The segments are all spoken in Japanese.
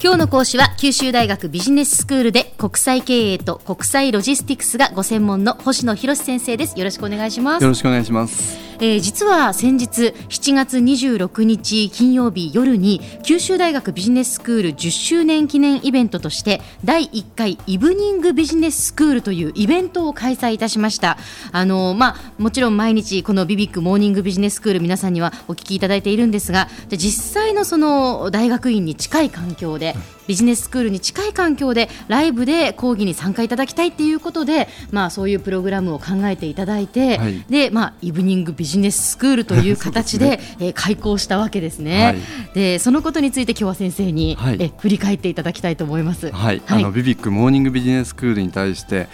今日の講師は九州大学ビジネススクールで国際経営と国際ロジスティクスがご専門の星野博先生です。よろしくお願いします。よろしくお願いします。えー、実は先日7月26日金曜日夜に九州大学ビジネススクール10周年記念イベントとして第1回イブニングビジネススクールというイベントを開催いたしました。あの、まあ、もちろん毎日このビビックモーニングビジネススクール皆さんにはお聞きいただいているんですが実際のその大学院に近い環境でビジネススクールに近い環境でライブで講義に参加いただきたいということで、まあ、そういうプログラムを考えていただいて、はい、でまあ、イブニングビジネススクールという形で ね。えー、開講したわけですね、はい、でそのことについて今日は先生に、はい、え振り返っていただきたいと思います、はい。あのビビックモーニングビジネススクールに対して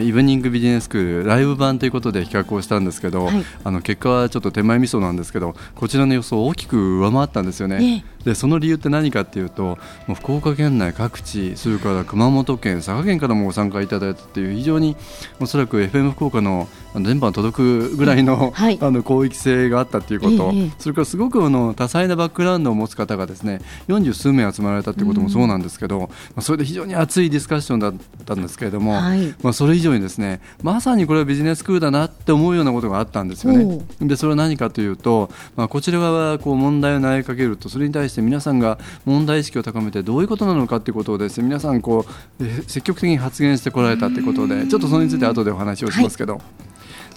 イブニングビジネススクールライブ版ということで企画をしたんですけど、あの結果はちょっと手前味噌なんですけどこちらの予想を大きく上回ったんですよね。でその理由って何かっていうともう福岡県内各地それから熊本県佐賀県からもご参加いただいたっていう非常におそらく FM 福岡の電波届くぐらいのはい、あの広域性があったっていうこと、ええ、それからすごくあの多彩なバックグラウンドを持つ方がですね40数名集まられたっていうこともそうなんですけど、うん、まあ、それで非常に熱いディスカッションだったんですけれども、はい、まあ、それ以上にですねまさにこれはビジネススクールだなって思うようなことがあったんですよね。でそれは何かというと、まあ、こちら側はこう問題を投げかけるとそれに対して皆さんが問題意識を高めてどういうことなのかということをですね皆さんこう積極的に発言してこられたということでちょっとそれについて後でお話をしますけど。はい。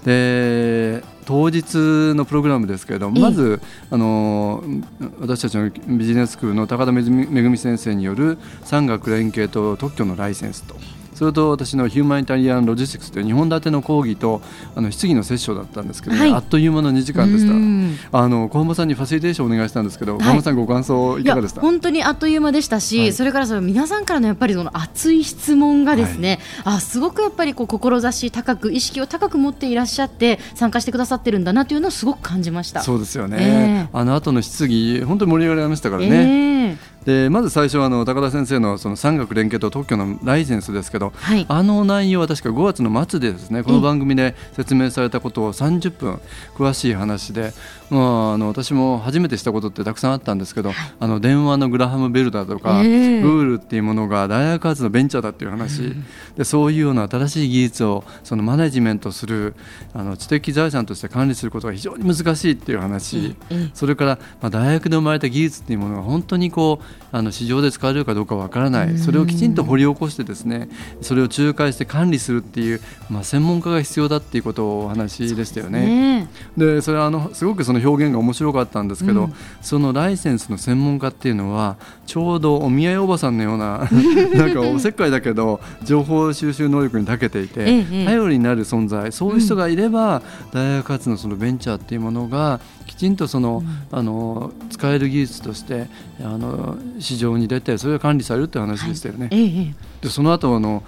で当日のプログラムですけれども、まずあの私たちのビジネススクールの高田めぐみ先生による産学連携と特許のライセンスとそれと私のヒューマニタリアン・ロジスティクスという2本立ての講義とあの質疑のセッションだったんですけど、ねはい、あっという間の2時間でした。あの小浜さんにファシリテーションお願いしたんですけど、はい、小浜さんご感想いかがでした？本当にあっという間でしたし、はい、それからその皆さんからのやっぱりその熱い質問がですね、あすごくやっぱりこう志高く意識を高く持っていらっしゃって参加してくださってるんだなというのをすごく感じました。そうですよね、えー、あの後の質疑本当に盛り上がりましたからね、えーでまず最初はあの高田先生のその産学連携と特許のライセンスですけど、はい、あの内容は確か5月の末でですねこの番組で説明されたことを30分詳しい話で、まあ、あの私も初めてしたことってたくさんあったんですけど、はい、あの電話のグラハム・ベルだとか、えー、グールっていうものが大学発のベンチャーだっていう話、でそういうような新しい技術をそのマネジメントするあの知的財産として管理することが非常に難しいっていう話、それから、まあ、大学で生まれた技術っていうものが本当にこうあの市場で使われるかどうかわからない。それをきちんと掘り起こしてですねそれを仲介して管理するっていう、まあ、専門家が必要だっていうことをお話でしたよね。でそれはあのすごくその表現が面白かったんですけど、うん、そのライセンスの専門家っていうのはちょうどお見合いおばさんのような なんかおせっかいだけど情報収集能力に長けていて、頼りになる存在そういう人がいれば、大学発のそのベンチャーっていうものがきちんとその、あの使える技術としてあの市場に出てそれが管理されるって話でしたよね。はい、でその後あの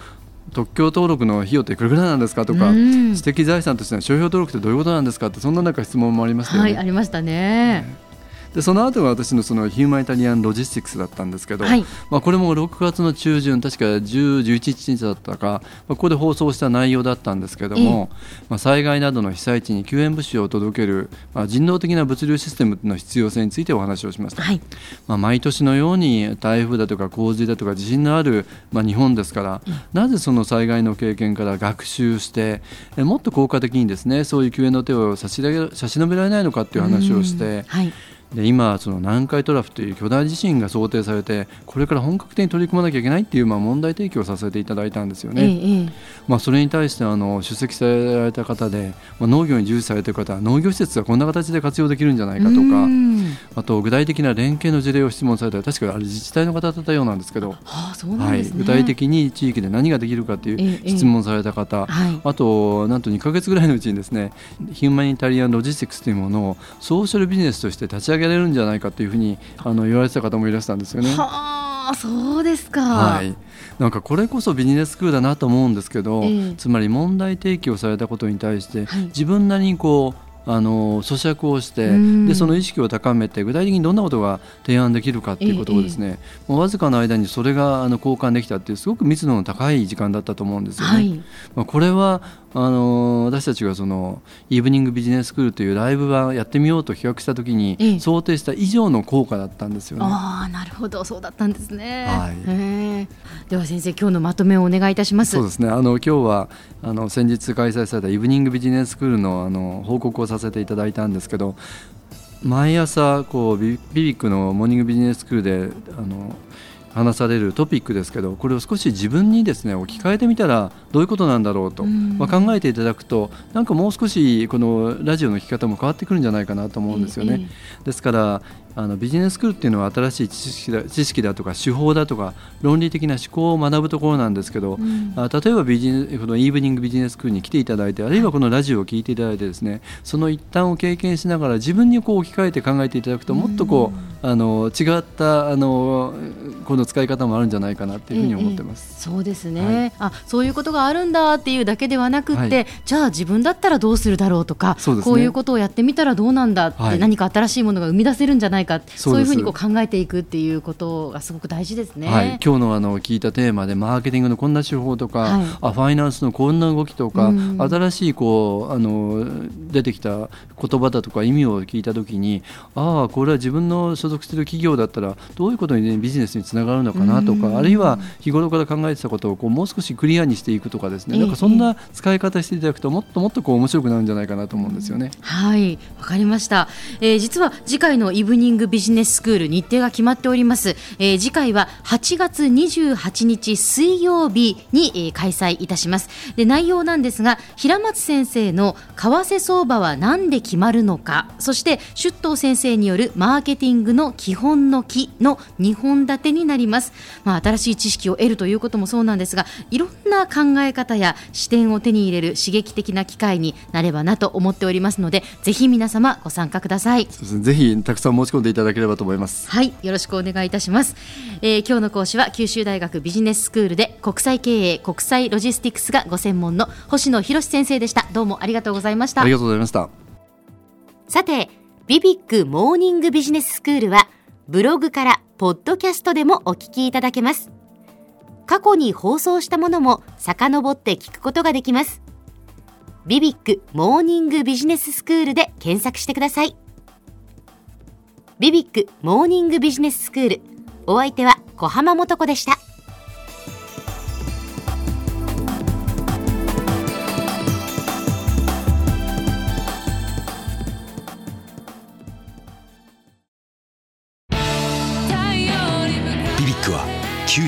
特許登録の費用っていくらぐらいなんですかとか、知的財産としての商標登録ってどういうことなんですかってそんな中質問もありましたよね。はい、ありましたね。ねでその後が私のそのヒューマニタリアンロジスティクスだったんですけど、はい、まあ、これも6月の中旬確か10、11日だったか、まあ、ここで放送した内容だったんですけども、まあ、災害などの被災地に救援物資を届ける、まあ、人道的な物流システムの必要性についてお話をしました、はい、まあ、毎年のように台風だとか洪水だとか地震のある、まあ、日本ですから、うん、なぜその災害の経験から学習してもっと効果的にですねそういう救援の手を差し差し伸べられないのかっていう話をして、はいで今その南海トラフという巨大地震が想定されてこれから本格的に取り組まなきゃいけないっていうまあ問題提起をさせていただいたんですよね。ええ、まあ、それに対してあの出席された方で、まあ、農業に従事されている方は農業施設がこんな形で活用できるんじゃないかとかあと具体的な連携の事例を質問されたら確かあれ自治体の方だったようなんですけど、はあね、はい、具体的に地域で何ができるかっていう質問された方、え、あとなんと2か月ぐらいのうちにですねヒューマニタリアンロジスティクスというものをソーシャルビジネスとして立ち上げられるんじゃないかというふうにあの言われてた方もいらしたんですよね。はあそうですか、はい、なんかこれこそビジネススクールだなと思うんですけど、えー、つまり問題提起をされたことに対して、はい、自分なりにこうあの咀嚼をしてでその意識を高めて具体的にどんなことが提案できるかっていうことをですね、えもうわずかの間にそれがあの交換できたっていうすごく密度の高い時間だったと思うんですよね。はい、まあ、これはあの私たちがそのイブニングビジネススクールというライブ版やってみようと企画した時に想定した以上の効果だったんですよね。あなるほど。そうだったんですね。はい、では先生今日のまとめをお願いいたします。そうですねあの今日はあの先日開催されたイブニングビジネススクールのあの報告をさせていただいたんですけど毎朝こうビビックのモーニングビジネススクールであの話されるトピックですけどこれを少し自分にですね置き換えてみたらどういうことなんだろうと、まあ、考えていただくとなんかもう少しこのラジオの聞き方も変わってくるんじゃないかなと思うんですよね。ですからあのビジネススクールっていうのは新しい知識だ知識だとか手法だとか論理的な思考を学ぶところなんですけど、うん、あ例えばビジネこのイーブニングビジネススクールに来ていただいてあるいはこのラジオを聞いていただいてですねその一端を経験しながら自分にこう置き換えて考えていただくともっとこう、うん、あの違ったあのこの使い方もあるんじゃないかなっていうふうに思ってます。ええ、そうですね、はい、あそういうことがあるんだっていうだけではなくて、はい、じゃあ自分だったらどうするだろうとか、ね、こういうことをやってみたらどうなんだって、はい、何か新しいものが生み出せるんじゃないかそういうふうにこう考えていくっていうことがすごく大事ですね。はい、今日のあの聞いたテーマでマーケティングのこんな手法とか、はい、あファイナンスのこんな動きとか、うん、新しいこうあの出てきた言葉だとか意味を聞いたときにああこれは自分の所属している企業だったらどういうことに、ね、ビジネスにつながるのかなとか、うん、あるいは日頃から考えてたことをこうもう少しクリアにしていくとかですね、なんかそんな使い方していただくともっともっとこう面白くなるんじゃないかなと思うんですよね。はい。わかりました、えー、実は次回のイブニングビジネススクール日程が決まっております、えー、次回は8月28日水曜日に、えー、開催いたします。で内容なんですが平松先生の為替相場は何で決まるのかそして出頭先生によるマーケティングの基本の木の2本立てになります、まあ、新しい知識を得るということもそうなんですがいろんな考え方や視点を手に入れる刺激的な機会になればなと思っておりますのでぜひ皆様ご参加ください。ぜひたくさん申し込んでいただければと思います。はいよろしくお願いいたします、えー、今日の講師は九州大学ビジネススクールで国際経営国際ロジスティクスがご専門の星野博先生でした。どうもありがとうございました。ありがとうございました。さてビビックモーニングビジネススクールはブログからポッドキャストでもお聞きいただけます。過去に放送したものも遡って聞くことができます。ビビックモーニングビジネススクールで検索してください。ビビックモーニングビジネススクールお相手は小浜もとこでした。